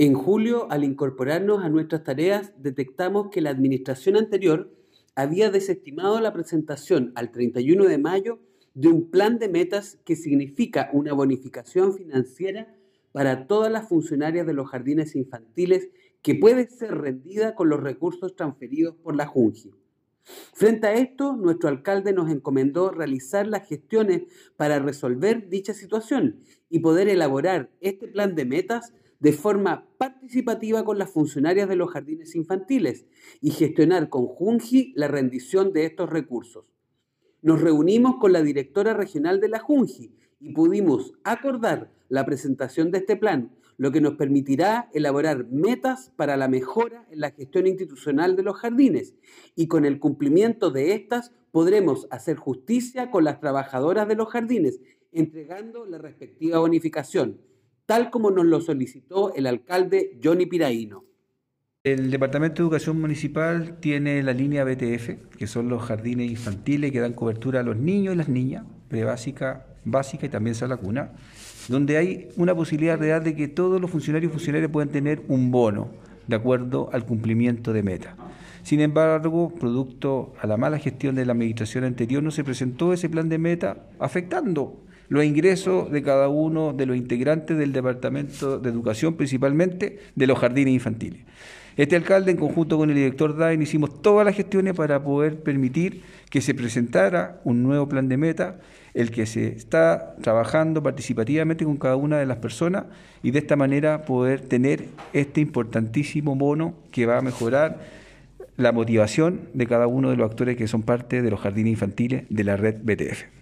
En julio, al incorporarnos a nuestras tareas, detectamos que la administración anterior había desestimado la presentación al 31 de mayo de un plan de metas que significa una bonificación financiera para todas las funcionarias de los jardines infantiles que puede ser rendida con los recursos transferidos por la Junji. Frente a esto, nuestro alcalde nos encomendó realizar las gestiones para resolver dicha situación y poder elaborar este plan de metas de forma participativa con las funcionarias de los jardines infantiles y gestionar con Junji la rendición de estos recursos. Nos reunimos con la directora regional de la Junji y pudimos acordar la presentación de este plan, lo que nos permitirá elaborar metas para la mejora en la gestión institucional de los jardines y con el cumplimiento de estas podremos hacer justicia con las trabajadoras de los jardines, entregando la respectiva bonificación tal como nos lo solicitó el alcalde Johnny Piraíno. El Departamento de Educación Municipal tiene la línea BTF, que son los jardines infantiles que dan cobertura a los niños y las niñas, prebásica, básica y también sala cuna, donde hay una posibilidad real de que todos los funcionarios y funcionarias puedan tener un bono de acuerdo al cumplimiento de meta. Sin embargo, producto a la mala gestión de la administración anterior, no se presentó ese plan de meta, afectando los ingresos de cada uno de los integrantes del Departamento de Educación, principalmente de los jardines infantiles. Este alcalde, en conjunto con el director DAIN, hicimos todas las gestiones para poder permitir que se presentara un nuevo plan de meta, el que se está trabajando participativamente con cada una de las personas y de esta manera poder tener este importantísimo bono que va a mejorar la motivación de cada uno de los actores que son parte de los jardines infantiles de la red BTF.